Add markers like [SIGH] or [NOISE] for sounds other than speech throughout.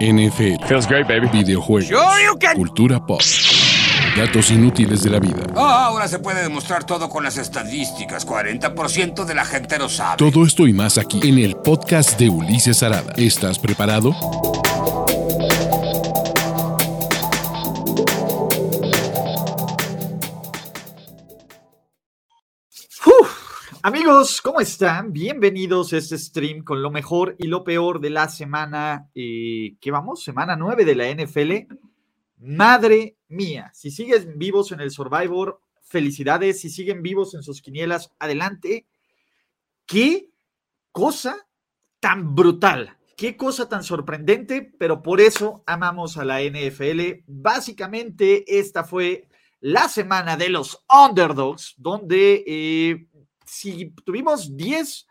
NFL, Feels great, baby. videojuegos, Sure you can. cultura pop, datos inútiles de la vida. Ah, ahora se puede demostrar todo con las estadísticas. 40% de la gente lo sabe. Todo esto y más aquí en el podcast de Ulises Arada. ¿Estás preparado? Amigos, ¿cómo están? Bienvenidos a este stream con lo mejor y lo peor de la semana. Eh, ¿Qué vamos? Semana 9 de la NFL. Madre mía, si siguen vivos en el Survivor, felicidades. Si siguen vivos en sus quinielas, adelante. ¿Qué cosa tan brutal? Qué cosa tan sorprendente, pero por eso amamos a la NFL. Básicamente, esta fue la semana de los underdogs, donde eh, si tuvimos 10,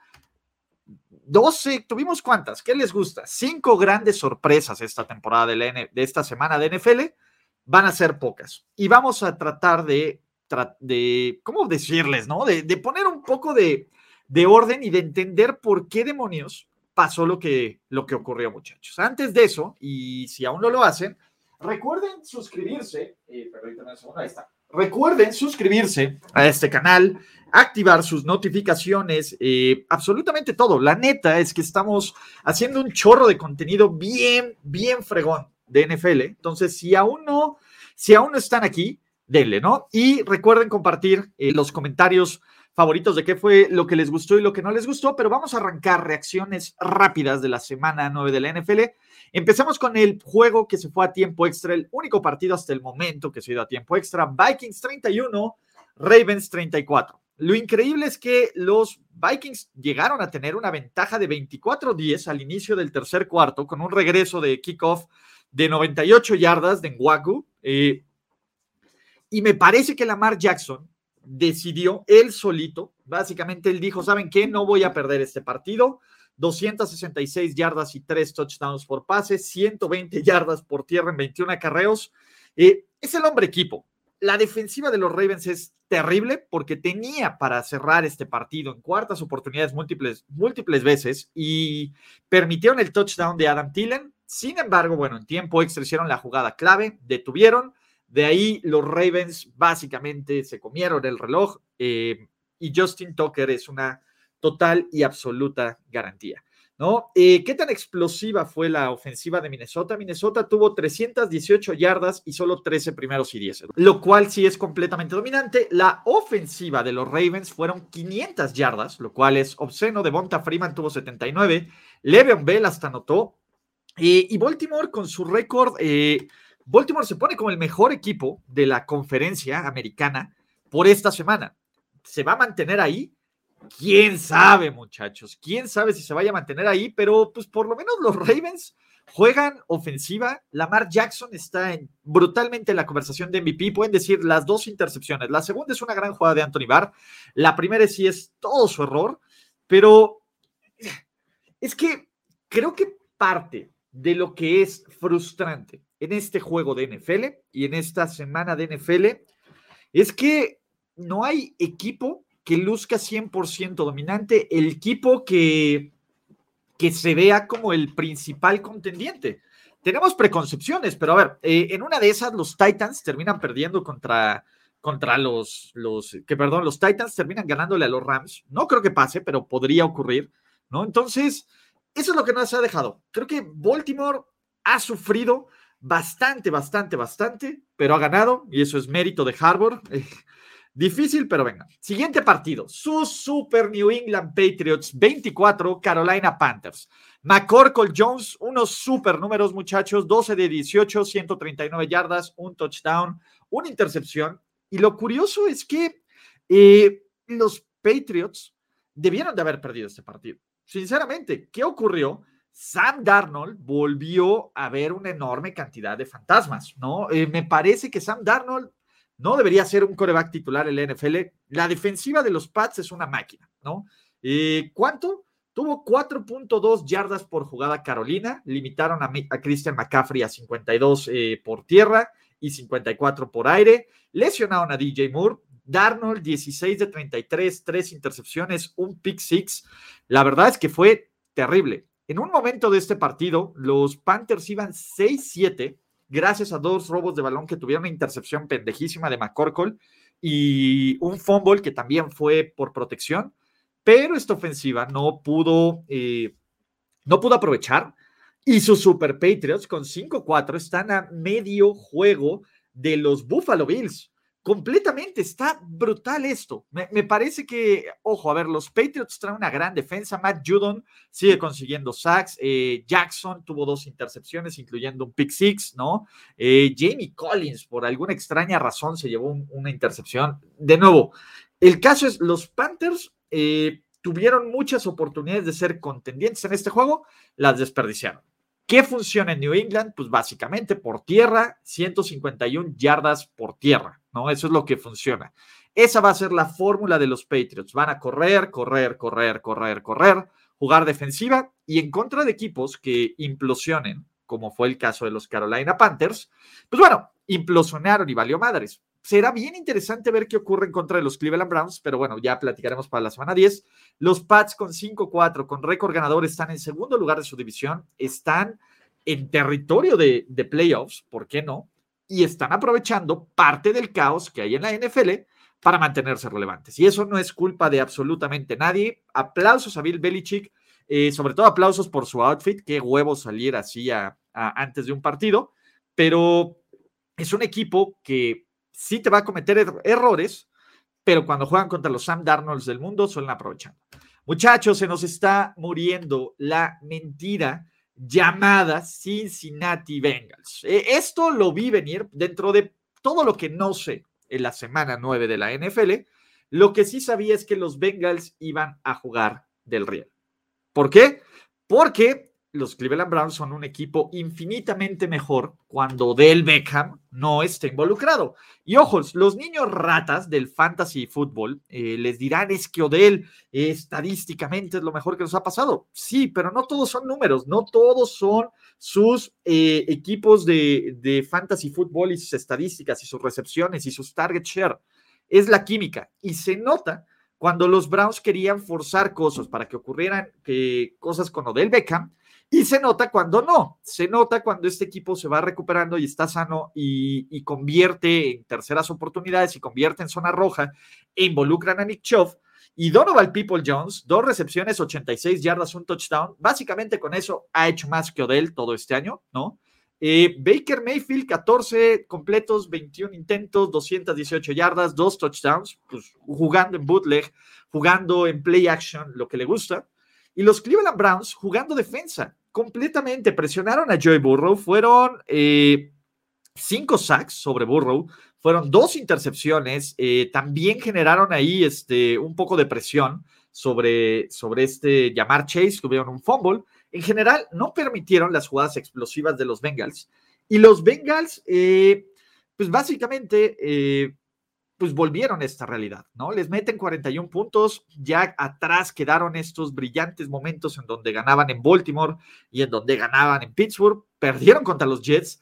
12, tuvimos cuántas, ¿qué les gusta? Cinco grandes sorpresas esta temporada de, la N- de esta semana de NFL, van a ser pocas. Y vamos a tratar de, de ¿cómo decirles, no? De, de poner un poco de, de orden y de entender por qué demonios pasó lo que, lo que ocurrió, muchachos. Antes de eso, y si aún no lo hacen, Recuerden suscribirse. eh, permítanme un segundo, ahí está. Recuerden suscribirse a este canal, activar sus notificaciones, eh, absolutamente todo. La neta es que estamos haciendo un chorro de contenido bien, bien fregón de NFL. Entonces, si aún no, si aún no están aquí, denle, ¿no? Y recuerden compartir eh, los comentarios favoritos de qué fue lo que les gustó y lo que no les gustó, pero vamos a arrancar reacciones rápidas de la semana 9 de la NFL. Empezamos con el juego que se fue a tiempo extra, el único partido hasta el momento que se ha a tiempo extra, Vikings 31, Ravens 34. Lo increíble es que los Vikings llegaron a tener una ventaja de 24-10 al inicio del tercer cuarto con un regreso de kickoff de 98 yardas de Ngwaku. eh, y me parece que Lamar Jackson decidió él solito, básicamente él dijo, ¿saben qué? No voy a perder este partido. 266 yardas y 3 touchdowns por pase, 120 yardas por tierra en 21 acarreos. Eh, es el hombre equipo. La defensiva de los Ravens es terrible porque tenía para cerrar este partido en cuartas oportunidades múltiples, múltiples veces y permitieron el touchdown de Adam Thielen. Sin embargo, bueno, en tiempo extra hicieron la jugada clave, detuvieron. De ahí los Ravens básicamente se comieron el reloj eh, y Justin Tucker es una total y absoluta garantía. ¿no? Eh, ¿Qué tan explosiva fue la ofensiva de Minnesota? Minnesota tuvo 318 yardas y solo 13 primeros y 10, lo cual sí es completamente dominante. La ofensiva de los Ravens fueron 500 yardas, lo cual es obsceno. Devonta Freeman tuvo 79, Le'Veon Bell hasta anotó. Eh, y Baltimore con su récord, eh, Baltimore se pone como el mejor equipo de la conferencia americana por esta semana. ¿Se va a mantener ahí? quién sabe, muchachos, quién sabe si se vaya a mantener ahí, pero pues por lo menos los Ravens juegan ofensiva. Lamar Jackson está en, brutalmente en la conversación de MVP. Pueden decir las dos intercepciones. La segunda es una gran jugada de Anthony Barr. La primera sí es todo su error, pero es que creo que parte de lo que es frustrante en este juego de NFL y en esta semana de NFL es que no hay equipo que luzca 100% dominante, el equipo que, que se vea como el principal contendiente. Tenemos preconcepciones, pero a ver, eh, en una de esas los Titans terminan perdiendo contra, contra los, los, que perdón, los Titans terminan ganándole a los Rams. No creo que pase, pero podría ocurrir, ¿no? Entonces, eso es lo que nos ha dejado. Creo que Baltimore ha sufrido bastante, bastante, bastante, pero ha ganado y eso es mérito de Harbour. [LAUGHS] Difícil, pero venga. Siguiente partido. Sus Super New England Patriots 24, Carolina Panthers. McCorkle Jones, unos super números, muchachos. 12 de 18, 139 yardas, un touchdown, una intercepción. Y lo curioso es que eh, los Patriots debieron de haber perdido este partido. Sinceramente, ¿qué ocurrió? Sam Darnold volvió a ver una enorme cantidad de fantasmas, ¿no? Eh, me parece que Sam Darnold no debería ser un coreback titular en la NFL. La defensiva de los Pats es una máquina, ¿no? Eh, ¿Cuánto? Tuvo 4.2 yardas por jugada Carolina, limitaron a, Christian McCaffrey a 52 eh, por tierra y 54 por aire, lesionaron a DJ Moore, Darnold 16 de 33, tres intercepciones, un pick six. La verdad es que fue terrible. En un momento de este partido, los Panthers iban 6-7 gracias a dos robos de balón que tuvieron una intercepción pendejísima de McCorkle y un fumble que también fue por protección, pero esta ofensiva no pudo, eh, no pudo aprovechar y sus Super Patriots con 5-4 están a medio juego de los Buffalo Bills completamente. Está brutal esto. Me, parece que, ojo, a ver, los Patriots traen una gran defensa. Matt Judon sigue consiguiendo sacks. Eh, Jackson tuvo dos intercepciones, incluyendo un pick six, ¿no? Eh, Jamie Collins, por alguna extraña razón, se llevó una intercepción. De nuevo, el caso es, los Panthers eh, tuvieron muchas oportunidades de ser contendientes en este juego, las desperdiciaron. ¿Qué funciona en New England? Pues básicamente por tierra, 151 yardas por tierra, ¿no? Eso es lo que funciona. Esa va a ser la fórmula de los Patriots. Van a correr, correr, correr, correr, correr, jugar defensiva y en contra de equipos que implosionen, como fue el caso de los Carolina Panthers, pues bueno, implosionaron y valió madres será bien interesante ver qué ocurre en contra de los Cleveland Browns, pero bueno, ya platicaremos para la semana 10. Los Pats con 5-4, con récord ganador, están en segundo lugar de su división, están en territorio de, playoffs, ¿por qué no? Y están aprovechando parte del caos que hay en la NFL para mantenerse relevantes. Y eso no es culpa de absolutamente nadie. Aplausos a Bill Belichick, eh, sobre todo aplausos por su outfit, qué huevo salir así antes de un partido, pero es un equipo que sí te va a cometer er-, errores, pero cuando juegan contra los Sam Darnolds del mundo suelen aprovechar. Muchachos, se nos está muriendo la mentira llamada Cincinnati Bengals. E, esto lo vi venir dentro de todo lo que no sé en la semana 9 de la NFL. Lo que sí sabía es que los Bengals iban a jugar del riel. ¿Por qué? Porque los Cleveland Browns son un equipo infinitamente mejor cuando Del Beckham no esté involucrado. Y ojos, los niños ratas del fantasy fútbol eh, les dirán es que Odell estadísticamente es lo mejor que nos ha pasado. Sí, pero no todos son números, no todos son sus eh, equipos de, de fantasy fútbol y sus estadísticas y sus recepciones y sus target share. Es la química y se nota cuando los Browns querían forzar cosas para que ocurrieran que, cosas con Odell Beckham y se nota cuando no, se nota cuando este equipo se va recuperando y está sano y, convierte en terceras oportunidades y convierte en zona roja e involucran a Nick Chubb. Y Donovan People Jones, dos recepciones, 86 yardas, un touchdown. Básicamente con eso ha hecho más que Odell todo este año, ¿no? Eh, Baker Mayfield, 14 completos, 21 intentos, 218 yardas, dos touchdowns, pues jugando en bootleg, jugando en play action, lo que le gusta. Y los Cleveland Browns jugando defensa completamente. Presionaron a Joey Burrow. Fueron eh, cinco sacks sobre Burrow. Fueron dos intercepciones. Eh, también generaron ahí este, un poco de presión sobre, sobre este llamar Chase. Tuvieron un fumble. En general, no permitieron las jugadas explosivas de los Bengals. Y los Bengals, eh, pues básicamente pues volvieron a esta realidad, ¿no? Les meten 41 puntos, ya atrás quedaron estos brillantes momentos en donde ganaban en Baltimore y en donde ganaban en Pittsburgh, perdieron contra los Jets,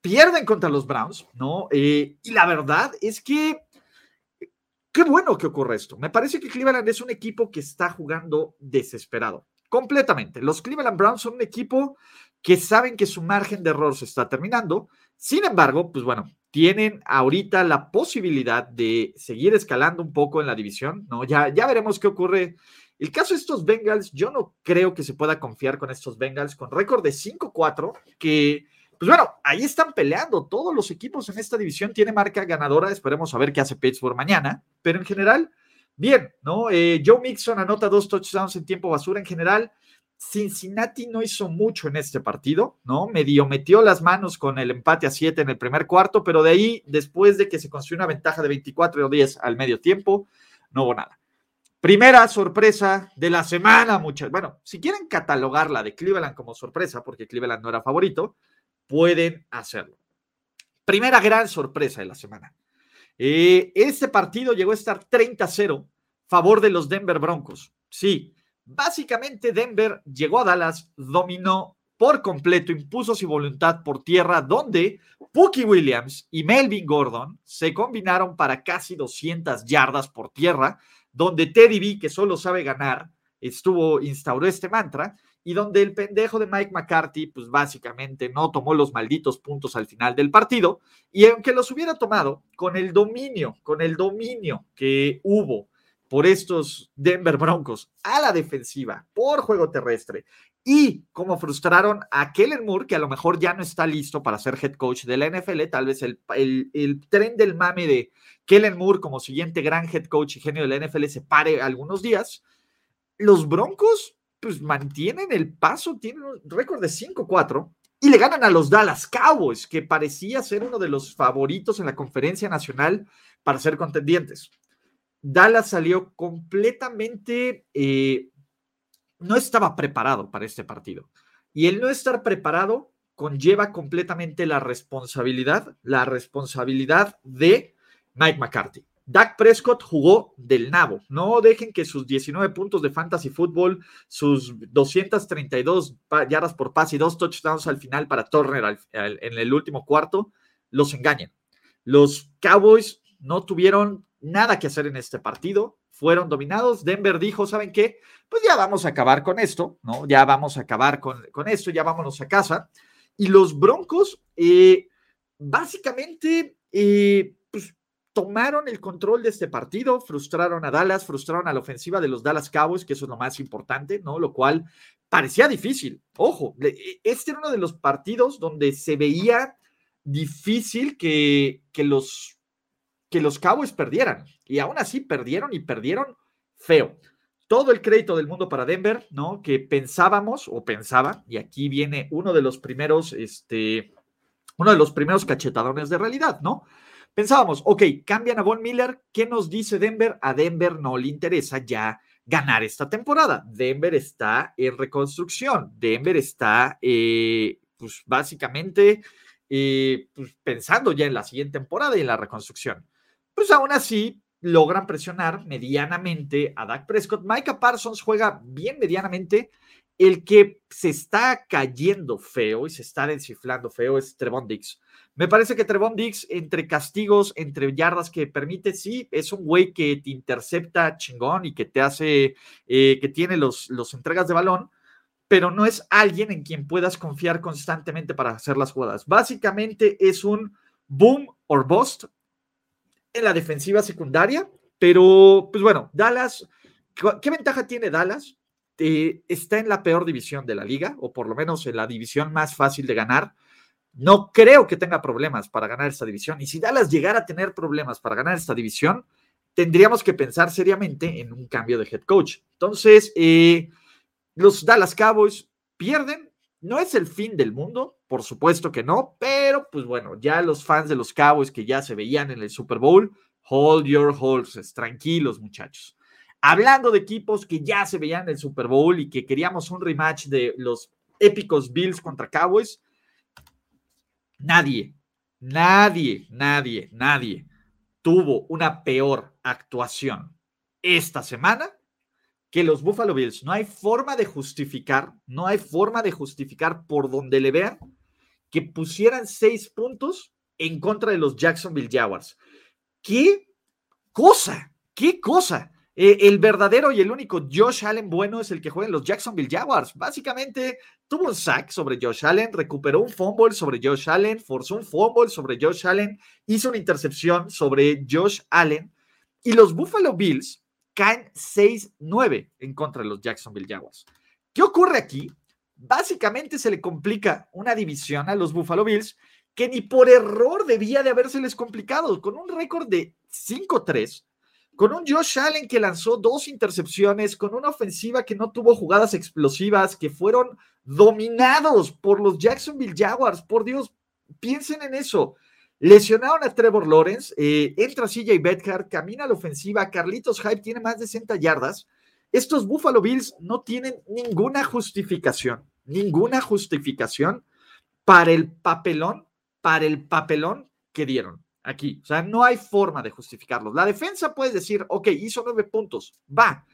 pierden contra los Browns, ¿no? Eh, y la verdad es que qué bueno que ocurre esto. Me parece que Cleveland es un equipo que está jugando desesperado, completamente. Los Cleveland Browns son un equipo que saben que su margen de error se está terminando. Sin embargo, pues bueno, tienen ahorita la posibilidad de seguir escalando un poco en la división, ¿no? Ya, ya veremos qué ocurre. El caso de estos Bengals, yo no creo que se pueda confiar con estos Bengals con récord de 5-4, que, pues bueno, ahí están peleando. Todos los equipos en esta división tienen marca ganadora. Esperemos a ver qué hace Pittsburgh mañana, pero en general, bien, ¿no? Eh, Joe Mixon anota dos touchdowns en tiempo basura en general. Cincinnati no hizo mucho en este partido, ¿no? Medio metió las manos con el empate a 7 en el primer cuarto, pero de ahí, después de que se consiguió una ventaja de 24 o 10 al medio tiempo, no hubo nada. Primera sorpresa de la semana, muchas. Bueno, si quieren catalogarla de Cleveland como sorpresa, porque Cleveland no era favorito, pueden hacerlo. Primera gran sorpresa de la semana. Eh, este partido llegó a estar 30-0 favor de los Denver Broncos. Sí, Básicamente Denver llegó a Dallas, dominó por completo, impuso su voluntad por tierra, donde Pookie Williams y Melvin Gordon se combinaron para casi 200 yardas por tierra, donde Teddy B, que solo sabe ganar, estuvo, instauró este mantra, y donde el pendejo de Mike McCarthy, pues básicamente no tomó los malditos puntos al final del partido, y aunque los hubiera tomado, con el dominio, con el dominio que hubo por estos Denver Broncos a la defensiva por juego terrestre y como frustraron a Kellen Moore, que a lo mejor ya no está listo para ser head coach de la NFL, tal vez el, el, tren del mame de Kellen Moore como siguiente gran head coach y genio de la NFL se pare algunos días, los Broncos pues mantienen el paso, tienen un récord de 5-4 y le ganan a los Dallas Cowboys, que parecía ser uno de los favoritos en la conferencia nacional para ser contendientes. Dallas salió completamente, eh, no estaba preparado para este partido. Y el no estar preparado conlleva completamente la responsabilidad, la responsabilidad de Mike McCarthy. Dak Prescott jugó del nabo. No dejen que sus 19 puntos de fantasy fútbol, sus 232 yardas por pase y dos touchdowns al final para Turner en el último cuarto, los engañen. Los Cowboys no tuvieron nada que hacer en este partido, fueron dominados. Denver dijo, ¿saben qué? Pues ya vamos a acabar con esto, ¿no? Ya vamos a acabar con, con esto, ya vámonos a casa. Y los Broncos, eh, básicamente, eh, pues tomaron el control de este partido, frustraron a Dallas, frustraron a la ofensiva de los Dallas Cowboys, que eso es lo más importante, ¿no? Lo cual parecía difícil. Ojo, e, este era uno de los partidos donde se veía difícil que, que los que los Cowboys perdieran. Y aún así perdieron y perdieron feo. Todo el crédito del mundo para Denver, ¿no? Que pensábamos o pensaba, y aquí viene uno de los primeros, este, uno de los primeros cachetadones de realidad, ¿no? Pensábamos, ok, cambian a Von Miller, ¿qué nos dice Denver? A Denver no le interesa ya ganar esta temporada. Denver está en reconstrucción, Denver está, eh, pues básicamente, eh, pues, pensando ya en la siguiente temporada y en la reconstrucción pues aún así logran presionar medianamente a Dak Prescott. Micah Parsons juega bien medianamente. El que se está cayendo feo y se está desciflando feo es Trevon Diggs. Me parece que Trevon Diggs, entre castigos, entre yardas que permite, sí, es un güey que te intercepta chingón y que te hace, eh, que tiene los, los entregas de balón, pero no es alguien en quien puedas confiar constantemente para hacer las jugadas. Básicamente es un boom or bust en la defensiva secundaria, pero pues bueno, Dallas, ¿qué ventaja tiene Dallas? Eh, está en la peor división de la liga, o por lo menos en la división más fácil de ganar. No creo que tenga problemas para ganar esta división. Y si Dallas llegara a tener problemas para ganar esta división, tendríamos que pensar seriamente en un cambio de head coach. Entonces, eh, los Dallas Cowboys pierden, no es el fin del mundo, por supuesto que no, pero pues bueno, ya los fans de los Cowboys que ya se veían en el Super Bowl, hold your horses, tranquilos muchachos. Hablando de equipos que ya se veían en el Super Bowl y que queríamos un rematch de los épicos Bills contra Cowboys, nadie, nadie, nadie, nadie tuvo una peor actuación esta semana que los Buffalo Bills no hay forma de justificar, no hay forma de justificar por donde le vean que pusieran seis puntos en contra de los Jacksonville Jaguars. ¿Qué cosa? ¿Qué cosa? Eh, el verdadero y el único Josh Allen bueno es el que juega en los Jacksonville Jaguars. Básicamente tuvo un sack sobre Josh Allen, recuperó un fumble sobre Josh Allen, forzó un fumble sobre Josh Allen, hizo una intercepción sobre Josh Allen. Y los Buffalo Bills caen 6-9 en contra de los Jacksonville Jaguars. ¿Qué ocurre aquí? Básicamente se le complica una división a los Buffalo Bills que ni por error debía de habérseles complicado, con un récord de 5-3, con un Josh Allen que lanzó dos intercepciones, con una ofensiva que no tuvo jugadas explosivas, que fueron dominados por los Jacksonville Jaguars. Por Dios, piensen en eso. Lesionaron a Trevor Lawrence, eh, entra CJ Bedhart, camina a la ofensiva, Carlitos Hype tiene más de 60 yardas. Estos Buffalo Bills no tienen ninguna justificación, ninguna justificación para el papelón, para el papelón que dieron aquí. O sea, no hay forma de justificarlos. La defensa puede decir, ok, hizo nueve puntos, va.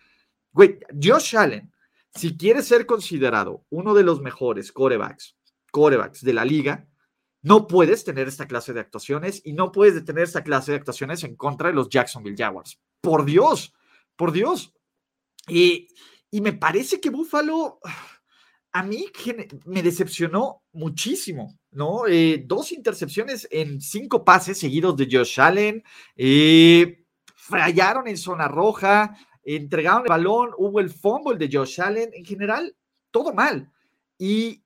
Güey, Josh Allen, si quiere ser considerado uno de los mejores corebacks, corebacks de la liga, no puedes tener esta clase de actuaciones y no puedes tener esta clase de actuaciones en contra de los Jacksonville Jaguars. Por Dios, por Dios. Y, y me parece que Buffalo a mí me decepcionó muchísimo, ¿no? Eh, dos intercepciones en cinco pases seguidos de Josh Allen, eh, fallaron en zona roja, entregaron el balón, hubo el fumble de Josh Allen, en general, todo mal. Y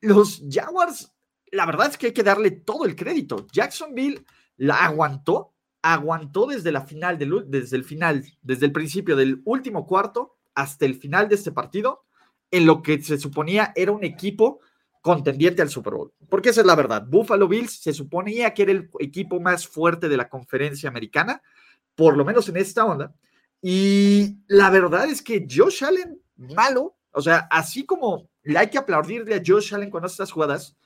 los Jaguars, la verdad es que hay que darle todo el crédito. Jacksonville la aguantó, aguantó desde la final, del, desde el final, desde el principio del último cuarto hasta el final de este partido, en lo que se suponía era un equipo contendiente al Super Bowl. Porque esa es la verdad. Buffalo Bills se suponía que era el equipo más fuerte de la conferencia americana, por lo menos en esta onda. Y la verdad es que Josh Allen, malo, o sea, así como hay que aplaudirle a Josh Allen con estas jugadas,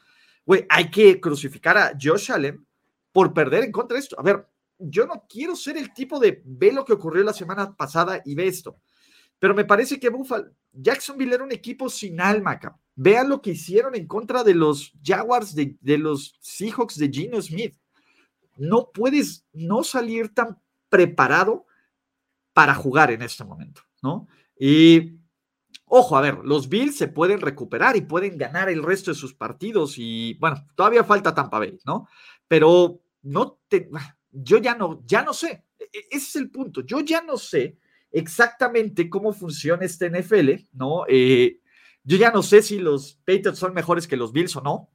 güey, hay que crucificar a Josh Allen por perder en contra de esto. A ver, yo no quiero ser el tipo de ve lo que ocurrió la semana pasada y ve esto. Pero me parece que Buffalo, Jacksonville era un equipo sin alma, Vean lo que hicieron en contra de los Jaguars, de, de los Seahawks de Gino Smith. No puedes no salir tan preparado para jugar en este momento, ¿no? Y Ojo, a ver, los Bills se pueden recuperar y pueden ganar el resto de sus partidos y bueno, todavía falta Tampa Bay, ¿no? Pero no te, yo ya no, ya no sé, e, e, ese es el punto, yo ya no sé exactamente cómo funciona este NFL, ¿no? Eh, yo ya no sé si los Patriots son mejores que los Bills o no,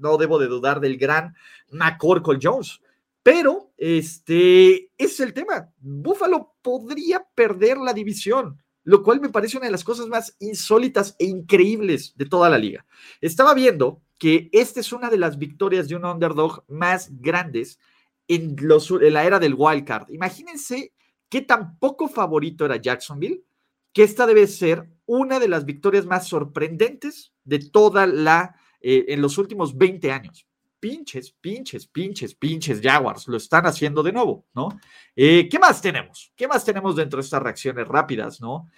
no debo de dudar del gran McCorkle Jones, pero este es el tema, Buffalo podría perder la división lo cual me parece una de las cosas más insólitas e increíbles de toda la liga. Estaba viendo que esta es una de las victorias de un underdog más grandes en, la era del wild card. Imagínense qué tan poco favorito era Jacksonville, que esta debe ser una de las victorias más sorprendentes de toda la, eh, en los últimos 20 años pinches, pinches, pinches, pinches Jaguars. Lo están haciendo de nuevo, ¿no? Eh, ¿Qué más tenemos? ¿Qué más tenemos dentro de estas reacciones rápidas, no?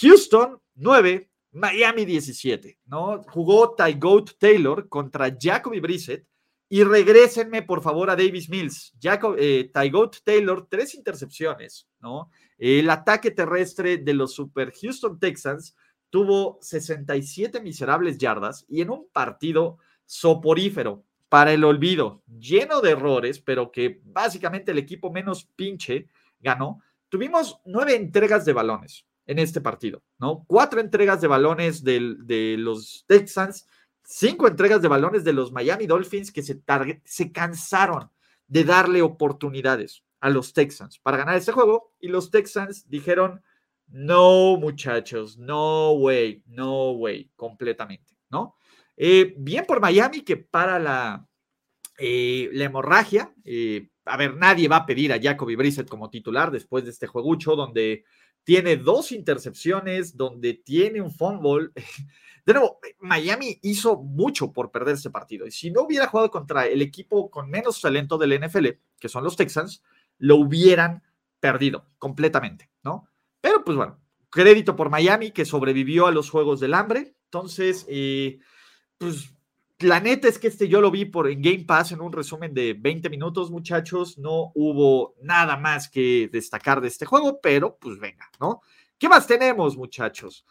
Houston 9, Miami 17, ¿no? Jugó Ty Goat Taylor contra Jacoby Brissett. Y regrésenme, por favor, a Davis Mills. Jacob, eh, Taylor, tres intercepciones, ¿no? El ataque terrestre de los Super Houston Texans tuvo 67 miserables yardas y en un partido soporífero para el olvido, lleno de errores, pero que básicamente el equipo menos pinche ganó. Tuvimos nueve entregas de balones en este partido, ¿no? Cuatro entregas de balones de los Texans, cinco entregas de balones de los Miami Dolphins que se, se cansaron de darle oportunidades a los Texans para ganar este juego y los Texans dijeron, no muchachos, no way, no way, completamente, ¿no? Eh, bien por Miami que para la, eh, la hemorragia. Eh, a ver, nadie va a pedir a Jacoby Brissett como titular después de este juegucho donde tiene dos intercepciones, donde tiene un fumble. [LAUGHS] De nuevo, Miami hizo mucho por perder ese partido. Y si no hubiera jugado contra el equipo con menos talento del NFL, que son los Texans, lo hubieran perdido completamente, ¿no? Pero pues bueno, crédito por Miami que sobrevivió a los Juegos del Hambre. Entonces, pues la neta es que este yo lo vi por en Game Pass en un resumen de 20 minutos, muchachos. No hubo nada más que destacar de este juego, pero pues venga, ¿no? ¿Qué más tenemos, muchachos?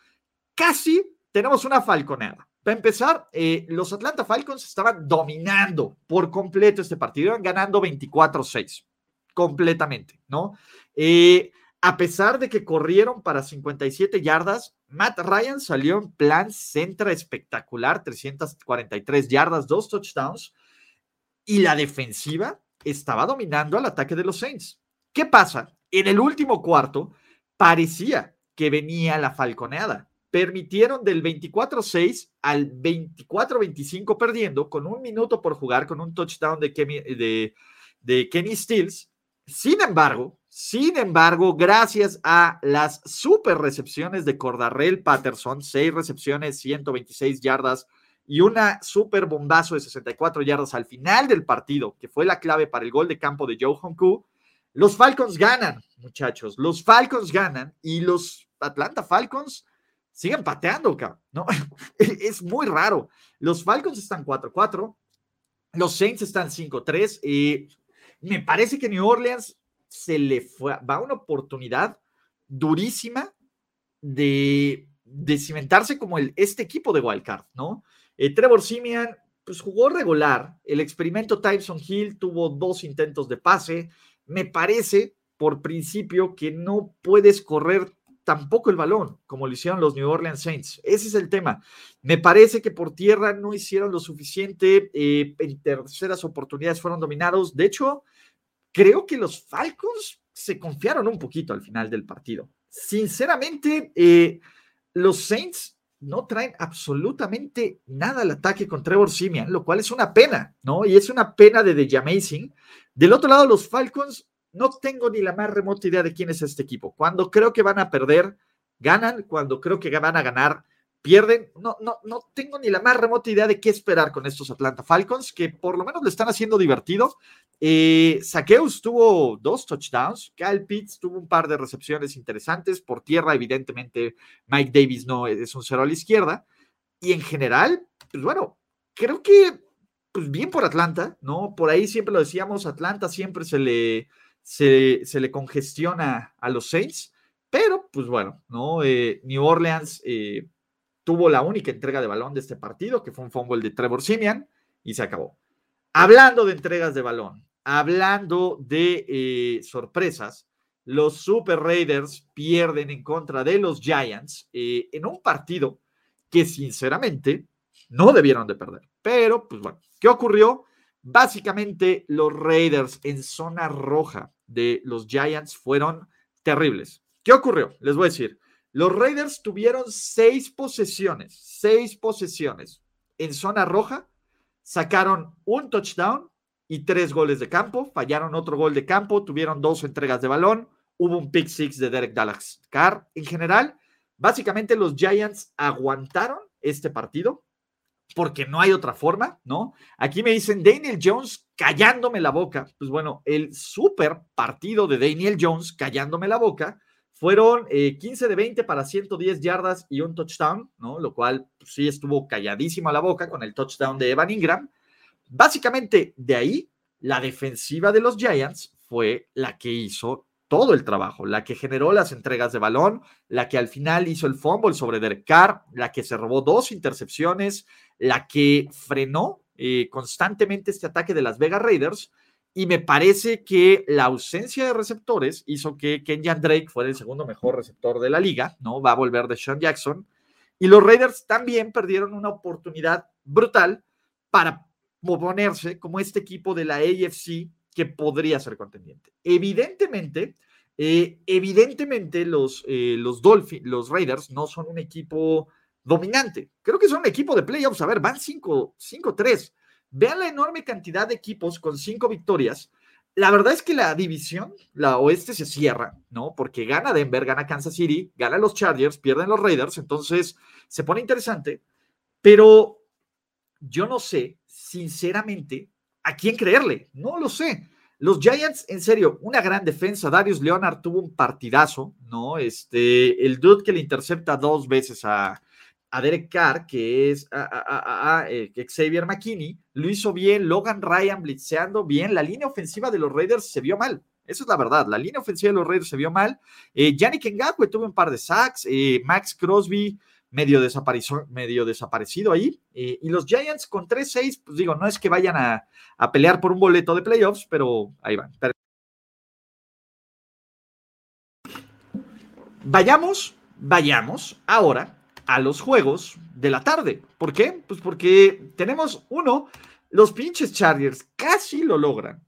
Casi tenemos una falconeada. Para empezar, eh, los Atlanta Falcons estaban dominando por completo este partido, iban ganando 24-6, completamente, ¿no? Eh, a pesar de que corrieron para 57 yardas, Matt Ryan salió en plan centra espectacular, 343 yardas, dos touchdowns, y la defensiva estaba dominando al ataque de los Saints. ¿Qué pasa? En el último cuarto parecía que venía la falconeada. Permitieron del 24-6 al 24-25 perdiendo con un minuto por jugar con un touchdown de Kenny, de, de Kenny Stills. Sin embargo, sin embargo, gracias a las super recepciones de Cordarrell Patterson, seis recepciones, 126 yardas y una super bombazo de 64 yardas al final del partido, que fue la clave para el gol de campo de Joe Honku, los Falcons ganan, muchachos. Los Falcons ganan y los Atlanta Falcons siguen pateando, ¿no? [LAUGHS] Es muy raro. Los Falcons están 4-4, los Saints están 5-3 y me parece que New Orleans se le fue, va una oportunidad durísima de de cimentarse como el, este equipo de Wildcard, ¿no? Eh, Trevor Simian, pues jugó regular. El experimento Tyson Hill tuvo dos intentos de pase. Me parece, por principio, que no puedes correr tampoco el balón, como lo hicieron los New Orleans Saints. Ese es el tema. Me parece que por tierra no hicieron lo suficiente. Eh, en terceras oportunidades fueron dominados. De hecho, creo que los Falcons se confiaron un poquito al final del partido. Sinceramente, eh, los Saints no traen absolutamente nada al ataque con Trevor Simian, lo cual es una pena, ¿no? Y es una pena de The Amazing. Del otro lado, los Falcons, no tengo ni la más remota idea de quién es este equipo. Cuando creo que van a perder, ganan. Cuando creo que van a ganar, pierden. No, no, no tengo ni la más remota idea de qué esperar con estos Atlanta Falcons, que por lo menos le están haciendo divertido. Eh, tuvo dos touchdowns, Kyle Pitts tuvo un par de recepciones interesantes. Por tierra, evidentemente, Mike Davis no es un cero a la izquierda. Y en general, pues bueno, creo que pues bien por Atlanta, ¿no? Por ahí siempre lo decíamos, Atlanta siempre se le, se, le congestiona a los Saints, pero pues bueno, ¿no? Eh, New Orleans eh, tuvo la única entrega de balón de este partido, que fue un fumble de Trevor Simian, y se acabó. Hablando de entregas de balón, hablando de eh, sorpresas, los Super Raiders pierden en contra de los Giants eh, en un partido que sinceramente no debieron de perder. Pero, pues bueno, ¿qué ocurrió? Básicamente los Raiders en zona roja de los Giants fueron terribles. ¿Qué ocurrió? Les voy a decir. Los Raiders tuvieron seis posesiones, seis posesiones en zona roja, sacaron un touchdown y tres goles de campo, fallaron otro gol de campo, tuvieron dos entregas de balón, hubo un pick six de Derek Dallas Carr. En general, básicamente los Giants aguantaron este partido porque no hay otra forma, ¿no? Aquí me dicen Daniel Jones callándome la boca. Pues bueno, el super partido de Daniel Jones callándome la boca fueron 15 eh, de 20 para 110 yardas y un touchdown, ¿no? Lo cual pues, sí estuvo calladísimo a la boca con el touchdown de Evan Ingram. Básicamente, de ahí, la defensiva de los Giants fue la que hizo todo el trabajo, la que generó las entregas de balón, la que al final hizo el fumble sobre Derek la que se robó dos intercepciones, la que frenó eh, constantemente este ataque de las Vegas Raiders y me parece que la ausencia de receptores hizo que Kenyan Drake fuera el segundo mejor receptor de la liga, ¿no? Va a volver de Sean Jackson. Y los Raiders también perdieron una oportunidad brutal para ponerse como este equipo de la AFC que podría ser contendiente. Evidentemente, eh, evidentemente los, eh, los Dolphins, los Raiders no son un equipo dominante. Creo que son un equipo de playoffs. A ver, van 5-3. Vean la enorme cantidad de equipos con cinco victorias. La verdad es que la división, la oeste se cierra, ¿no? Porque gana Denver, gana Kansas City, gana los Chargers, pierden los Raiders, entonces se pone interesante, pero yo no sé, sinceramente, a quién creerle, no lo sé. Los Giants, en serio, una gran defensa. Darius Leonard tuvo un partidazo, ¿no? Este, el dude que le intercepta dos veces a, a Derek Carr, que es a, eh, Xavier McKinney, lo hizo bien, Logan Ryan blitzeando bien, la línea ofensiva de los Raiders se vio mal. Eso es la verdad, la línea ofensiva de los Raiders se vio mal. Eh, Yannick Ngakwe tuvo un par de sacks, eh, Max Crosby medio, medio desaparecido ahí. Eh, y los Giants con 3-6, pues digo, no es que vayan a, a, pelear por un boleto de playoffs, pero ahí van. Vayamos, vayamos ahora a los juegos de la tarde. ¿Por qué? Pues porque tenemos uno, los pinches Chargers casi lo logran.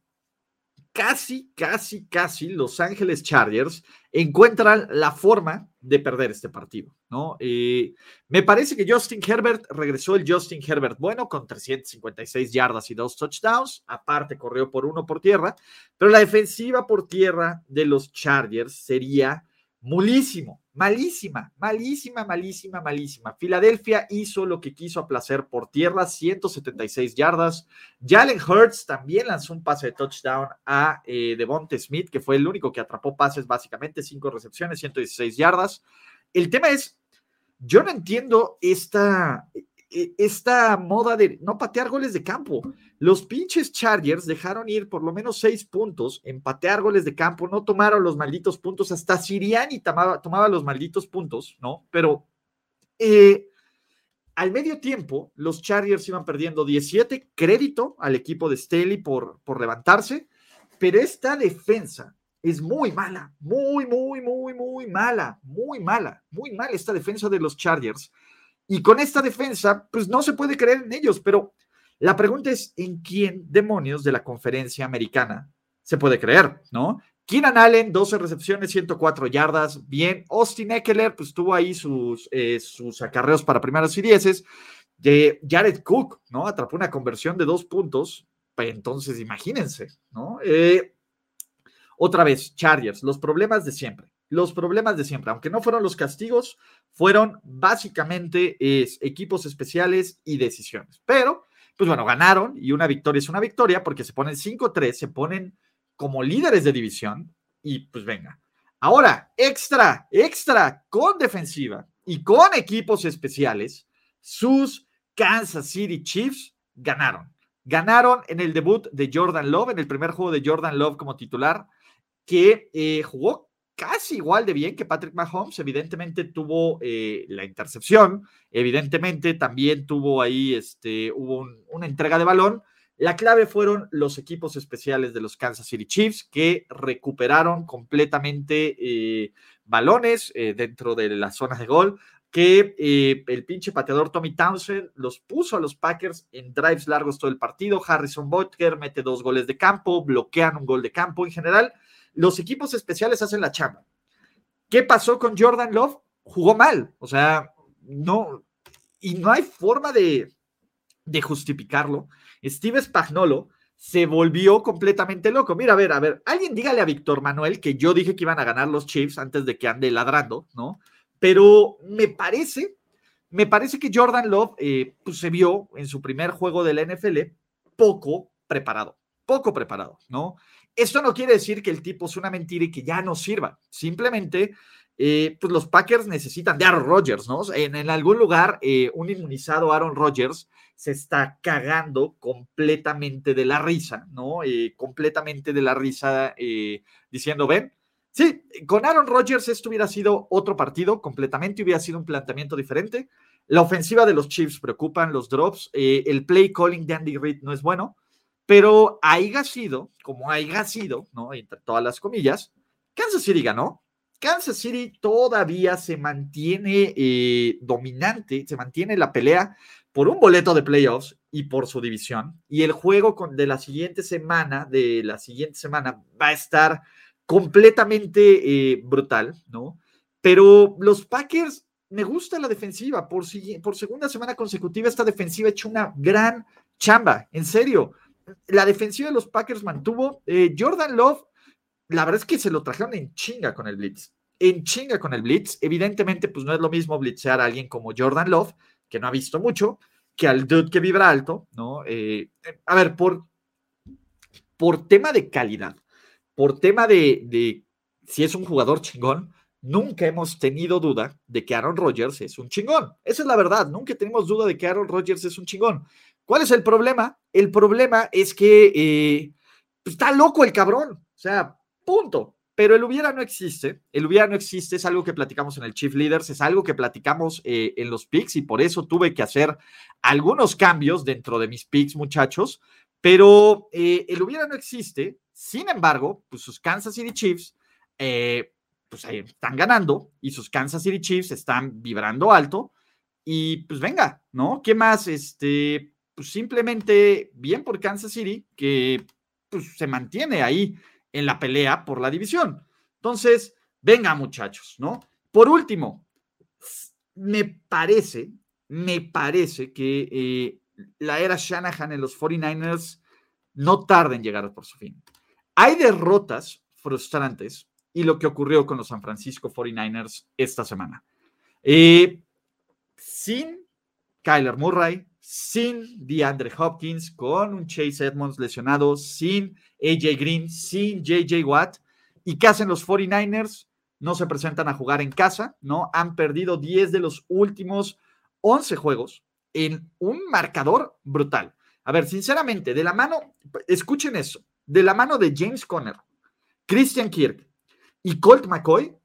Casi, casi, casi Los Ángeles Chargers encuentran la forma de perder este partido, ¿no? Eh, me parece que Justin Herbert regresó el Justin Herbert bueno con 356 yardas y dos touchdowns, aparte corrió por uno por tierra, pero la defensiva por tierra de los Chargers sería mulísimo, malísima, malísima, malísima, malísima. Filadelfia hizo lo que quiso a placer por tierra, 176 yardas. Jalen Hurts también lanzó un pase de touchdown a eh, Devonte Smith, que fue el único que atrapó pases, básicamente, cinco recepciones, 116 yardas. El tema es, yo no entiendo esta, esta moda de no patear goles de campo. Los pinches Chargers dejaron ir por lo menos seis puntos en patear goles de campo, no tomaron los malditos puntos, hasta Siriani tomaba, tomaba los malditos puntos, ¿no? Pero Eh, al medio tiempo, los Chargers iban perdiendo 17, crédito al equipo de Staley por, por levantarse, pero esta defensa es muy mala, muy, muy, muy, muy mala, muy mala, muy mala esta defensa de los Chargers. Y con esta defensa, pues no se puede creer en ellos, pero la pregunta es, ¿en quién demonios de la conferencia americana se puede creer, no? Keenan Allen, 12 recepciones, 104 yardas, bien. Austin Eckler, pues tuvo ahí sus, eh, sus acarreos para primeros y dieces. De Jared Cook, ¿no? Atrapó una conversión de dos puntos. Entonces, imagínense, ¿no? Eh, otra vez, Chargers, los problemas de siempre. Los problemas de siempre, aunque no fueron los castigos, fueron básicamente equipos especiales y decisiones. Pero, pues bueno, ganaron y una victoria es una victoria porque se ponen 5-3, se ponen como líderes de división y pues venga. Ahora, extra, extra, con defensiva y con equipos especiales, sus Kansas City Chiefs ganaron. Ganaron en el debut de Jordan Love, en el primer juego de Jordan Love como titular que eh, jugó casi igual de bien que Patrick Mahomes. Evidentemente tuvo eh, la intercepción, evidentemente también tuvo ahí, este, hubo una entrega de balón. La clave fueron los equipos especiales de los Kansas City Chiefs que recuperaron completamente eh, balones dentro de la zona de gol, que el pinche pateador Tommy Townsend los puso a los Packers en drives largos todo el partido. Harrison Butker mete dos goles de campo, bloquean un gol de campo en general los equipos especiales hacen la chamba. ¿Qué pasó con Jordan Love? Jugó mal, o sea, no, y no hay forma de, justificarlo. Steve Spagnolo se volvió completamente loco. Mira, a ver, a ver, alguien dígale a Víctor Manuel que yo dije que iban a ganar los Chiefs antes de que ande ladrando, ¿no? Pero me parece, me parece que Jordan Love eh, pues, se vio en su primer juego de la NFL poco preparado, poco preparado, ¿no? Esto no quiere decir que el tipo es una mentira y que ya no sirva. Simplemente, eh, pues los Packers necesitan de Aaron Rodgers, ¿no? En, algún lugar, eh, un inmunizado Aaron Rodgers se está cagando completamente de la risa, ¿no? Eh, completamente de la risa, diciendo, ven, sí, con Aaron Rodgers esto hubiera sido otro partido completamente, hubiera sido un planteamiento diferente. La ofensiva de los Chiefs preocupan, los drops, el play calling de Andy Reid no es bueno. Pero haya sido, como haya sido, ¿no? Entre todas las comillas, Kansas City ganó. Kansas City todavía se mantiene eh, dominante, se mantiene la pelea por un boleto de playoffs y por su división. Y el juego de la siguiente semana, de la siguiente semana, va a estar completamente eh, brutal, ¿no? Pero los Packers, me gusta la defensiva. Por, por segunda semana consecutiva, esta defensiva ha hecho una gran chamba, en serio la defensiva de los Packers mantuvo. Eh, Jordan Love, la verdad es que se lo trajeron en chinga con el Blitz. En chinga con el Blitz. Evidentemente, pues no es lo mismo blitzear a alguien como Jordan Love, que no ha visto mucho, que al dude que vibra alto, ¿no? Eh, a ver, por, por tema de calidad, por tema de, de si es un jugador chingón, nunca hemos tenido duda de que Aaron Rodgers es un chingón. Esa es la verdad, nunca tenemos duda de que Aaron Rodgers es un chingón. ¿Cuál es el problema? El problema es que eh, pues, está loco el cabrón. O sea, punto. Pero el hubiera no existe. El hubiera no existe. Es algo que platicamos en el Chief Leaders. Es algo que platicamos eh, en los picks y por eso tuve que hacer algunos cambios dentro de mis picks, muchachos. Pero eh, el hubiera no existe. Sin embargo, pues sus Kansas City Chiefs pues están ganando y sus Kansas City Chiefs están vibrando alto. Y pues venga, ¿no? ¿Qué más? Este, pues simplemente bien por Kansas City, que pues, se mantiene ahí en la pelea por la división. Entonces, venga muchachos, ¿no? Por último, me parece, me parece que eh, la era Shanahan en los 49ers no tarda en llegar por su fin. Hay derrotas frustrantes y lo que ocurrió con los San Francisco 49ers esta semana. Eh, sin Kyler Murray, sin DeAndre Hopkins, con un Chase Edmonds lesionado, sin AJ Green, sin JJ Watt. ¿Y qué hacen los 49ers? No se presentan a jugar en casa, ¿no? Han perdido 10 de los últimos 11 juegos en un marcador brutal. A ver, sinceramente, de la mano, escuchen eso, de la mano de James Conner, Christian Kirk y Colt McCoy,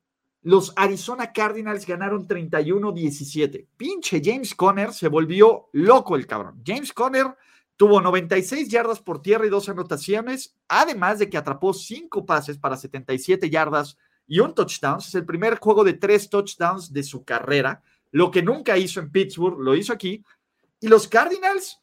los Arizona Cardinals ganaron 31-17. Pinche James Conner se volvió loco el cabrón. James Conner tuvo 96 yardas por tierra y dos anotaciones, además de que atrapó cinco pases para 77 yardas y un touchdown. Es el primer juego de tres touchdowns de su carrera. Lo que nunca hizo en Pittsburgh, lo hizo aquí. Y los Cardinals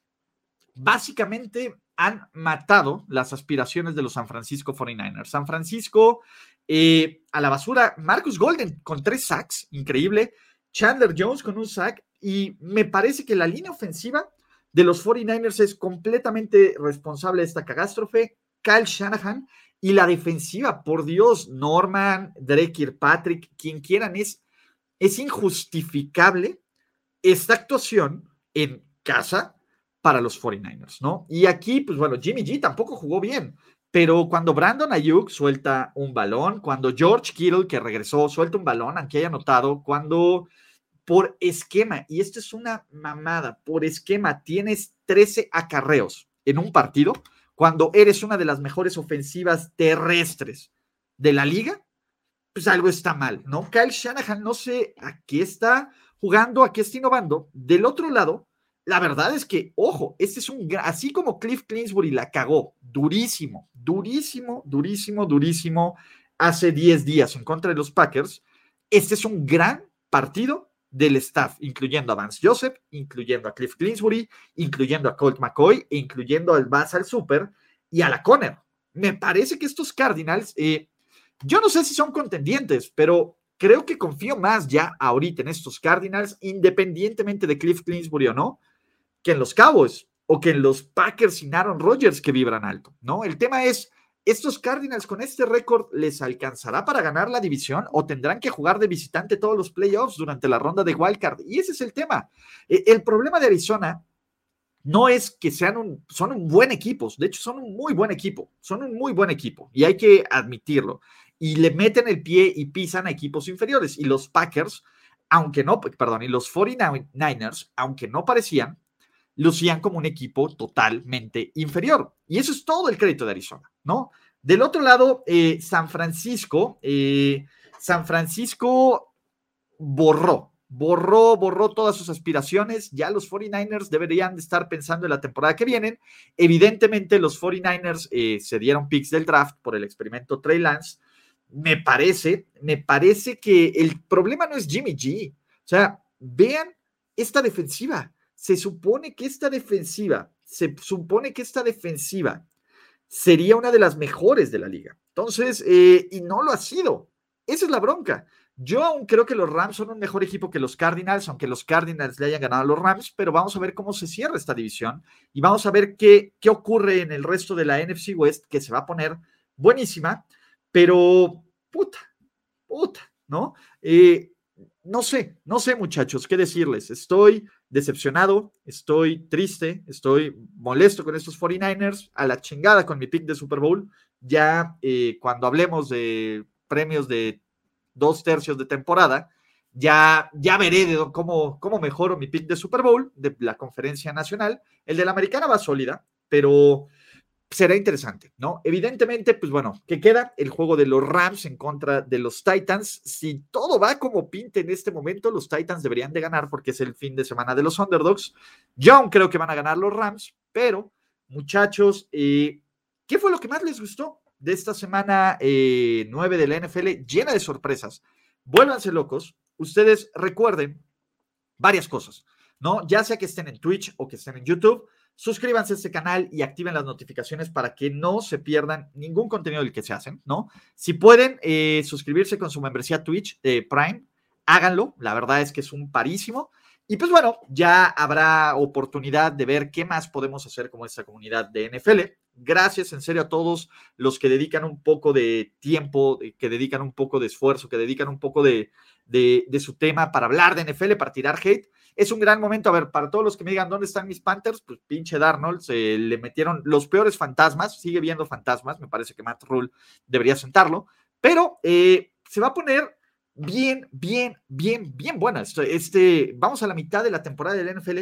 básicamente han matado las aspiraciones de los San Francisco 49ers. San Francisco eh, a la basura, Marcus Golden con tres sacks, increíble. Chandler Jones con un sack. Y me parece que la línea ofensiva de los 49ers es completamente responsable de esta catástrofe. Kyle Shanahan y la defensiva, por Dios, Norman, Drake Patrick, quien quieran, es, es injustificable esta actuación en casa para los 49ers, ¿no? Y aquí, pues bueno, Jimmy G tampoco jugó bien. Pero cuando Brandon Ayuk suelta un balón, cuando George Kittle, que regresó, suelta un balón, aunque haya notado, cuando por esquema, y esto es una mamada, por esquema tienes 13 acarreos en un partido, cuando eres una de las mejores ofensivas terrestres de la liga, pues algo está mal, ¿no? Kyle Shanahan no sé a qué está jugando, a qué está innovando. Del otro lado, la verdad es que, ojo, este es un, así como Cliff Clinsbury la cagó, durísimo, durísimo, durísimo, durísimo, hace 10 días en contra de los Packers, este es un gran partido del staff, incluyendo a Vance Joseph, incluyendo a Cliff Clinsbury, incluyendo a Colt McCoy, e incluyendo al Bass al Super y a la Conner. Me parece que estos Cardinals, eh, yo no sé si son contendientes, pero creo que confío más ya ahorita en estos Cardinals, independientemente de Cliff Clinsbury o no, que en los Cowboys o que en los Packers sin Aaron Rodgers que vibran alto, ¿no? El tema es, ¿estos Cardinals con este récord les alcanzará para ganar la división o tendrán que jugar de visitante todos los playoffs durante la ronda de wildcard? Y ese es el tema. E, el problema de Arizona no es que sean son un buen equipo, de hecho son un muy buen equipo, son un muy buen equipo y hay que admitirlo. Y le meten el pie y pisan a equipos inferiores. Y los Packers, aunque no, perdón, y los 49ers, aunque no parecían, lucían como un equipo totalmente inferior. Y eso es todo el crédito de Arizona, ¿no? Del otro lado, eh, San Francisco, eh, San Francisco borró, borró, borró todas sus aspiraciones. Ya los 49ers deberían de estar pensando en la temporada que viene. Evidentemente, los 49ers eh, se dieron picks del draft por el experimento Trey Lance. Me parece, me parece que el problema no es Jimmy G. O sea, vean esta defensiva se supone que esta defensiva, se supone que esta defensiva sería una de las mejores de la liga. Entonces, eh, y no lo ha sido. Esa es la bronca. Yo aún creo que los Rams son un mejor equipo que los Cardinals, aunque los Cardinals le hayan ganado a los Rams, pero vamos a ver cómo se cierra esta división y vamos a ver qué, qué ocurre en el resto de la NFC West, que se va a poner buenísima, pero puta, puta, ¿no? Eh, no sé, no sé muchachos, qué decirles. Estoy decepcionado, estoy triste, estoy molesto con estos 49ers, a la chingada con mi pick de Super Bowl. Ya eh, cuando hablemos de premios de dos tercios de temporada, ya, ya veré de cómo, cómo mejoro mi pick de Super Bowl, de la conferencia nacional. El de la americana va sólida, pero será interesante, ¿no? Evidentemente, pues bueno, que queda el juego de los Rams en contra de los Titans. Si todo va como pinte en este momento, los Titans deberían de ganar porque es el fin de semana de los underdogs. Yo aún creo que van a ganar los Rams, pero muchachos, eh, ¿qué fue lo que más les gustó de esta semana eh, 9 de la NFL? Llena de sorpresas. Vuélvanse locos. Ustedes recuerden varias cosas, ¿no? Ya sea que estén en Twitch o que estén en YouTube suscríbanse a este canal y activen las notificaciones para que no se pierdan ningún contenido del que se hacen, ¿no? Si pueden eh, suscribirse con su membresía Twitch de Prime, háganlo, la verdad es que es un parísimo. Y pues bueno, ya habrá oportunidad de ver qué más podemos hacer como esta comunidad de NFL. Gracias en serio a todos los que dedican un poco de tiempo, que dedican un poco de esfuerzo, que dedican un poco de, de, su tema para hablar de NFL, para tirar hate es un gran momento. A ver, para todos los que me digan dónde están mis Panthers, pues pinche Darnold, se le metieron los peores fantasmas, sigue viendo fantasmas, me parece que Matt Rule debería sentarlo, pero eh, se va a poner bien, bien, bien, bien buena. Este, vamos a la mitad de la temporada del NFL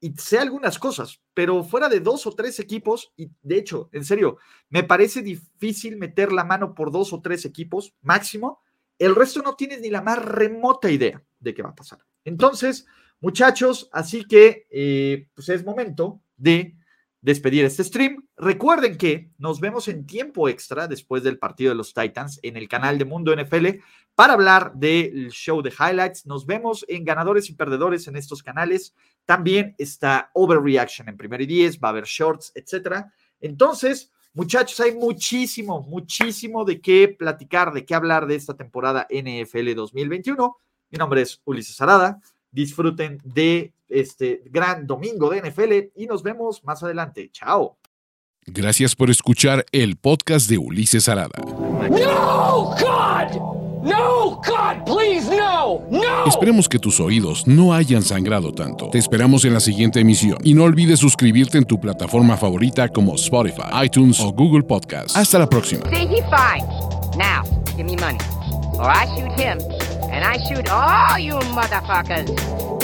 y sé algunas cosas, pero fuera de dos o tres equipos, y de hecho, en serio, me parece difícil meter la mano por dos o tres equipos máximo El resto no tienes ni la más remota idea de qué va a pasar. Entonces, muchachos, así que eh, pues es momento de despedir este stream. Recuerden que nos vemos en tiempo extra después del partido de los Titans en el canal de Mundo NFL para hablar del show de highlights. Nos vemos en ganadores y perdedores en estos canales. También está Overreaction en primer y diez, va a haber shorts, etcétera. Entonces, muchachos, hay muchísimo, muchísimo de qué platicar, de qué hablar de esta temporada NFL 2021. Mi nombre es Ulises Arada. Disfruten de este gran domingo de NFL y nos vemos más adelante. Chao. Gracias por escuchar el podcast de Ulises Arada. No, God! No, God, please, no, no. Esperemos que tus oídos no hayan sangrado tanto. Te esperamos en la siguiente emisión y no olvides suscribirte en tu plataforma favorita como Spotify, iTunes o Google Podcast. Hasta la próxima. See, he fine. Now, give me money. Or I shoot him, and I shoot all you motherfuckers.